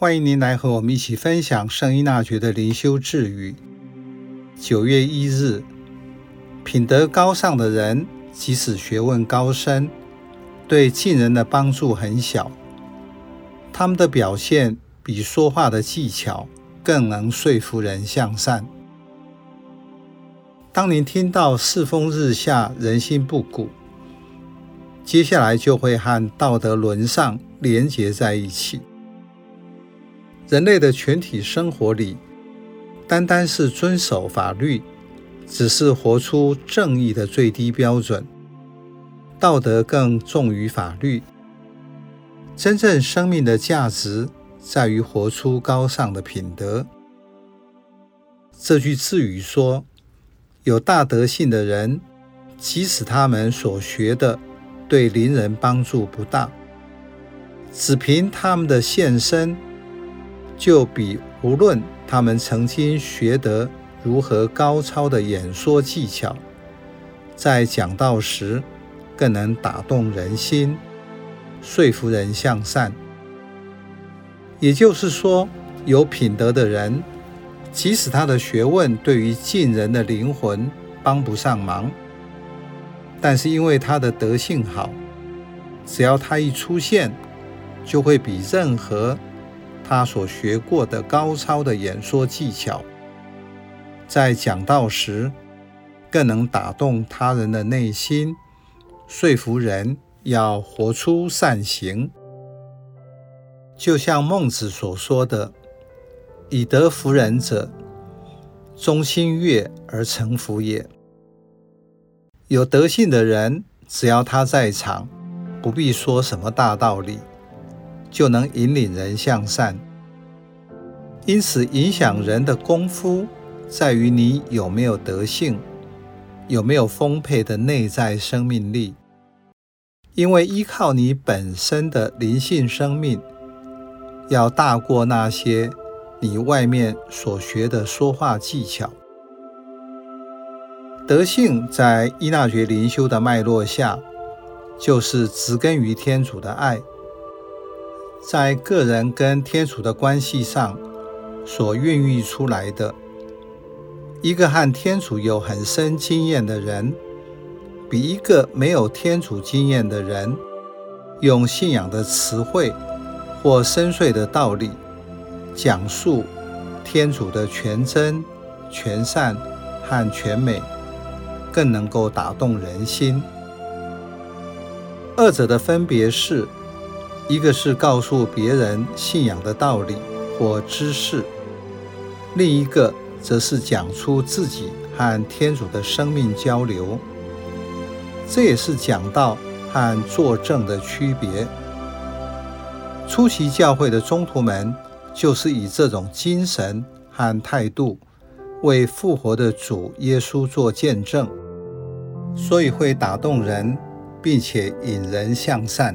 欢迎您来和我们一起分享圣依纳爵的灵修智语。九月一日，品德高尚的人，即使学问高深，对近人的帮助很小。他们的表现比说话的技巧更能说服人向善。当您听到世风日下，人心不古，接下来就会和道德沦丧连结在一起。人类的全体生活里，单单是遵守法律，只是活出正义的最低标准。道德更重于法律。真正生命的价值在于活出高尚的品德。这句智语说：有大德性的人，即使他们所学的对邻人帮助不大，只凭他们的献身。就比无论他们曾经学得如何高超的演说技巧，在讲道时更能打动人心，说服人向善。也就是说，有品德的人，即使他的学问对于近人的灵魂帮不上忙，但是因为他的德性好，只要他一出现，就会比任何他所学过的高超的演说技巧，在讲道时更能打动他人的内心，说服人要活出善行。就像孟子所说的：“以德服人者，忠心悦而诚服也。”有德性的人，只要他在场，不必说什么大道理。就能引领人向善。因此，影响人的功夫在于你有没有德性，有没有丰沛的内在生命力。因为依靠你本身的灵性生命，要大过那些你外面所学的说话技巧。德性在伊纳爵灵修的脉络下，就是植根于天主的爱。在个人跟天主的关系上所孕育出来的，一个和天主有很深经验的人，比一个没有天主经验的人，用信仰的词汇或深邃的道理，讲述天主的全真、全善和全美，更能够打动人心。二者的分别是。一个是告诉别人信仰的道理或知识，另一个则是讲出自己和天主的生命交流。这也是讲道和作证的区别。初期教会的宗徒们就是以这种精神和态度为复活的主耶稣做见证，所以会打动人，并且引人向善。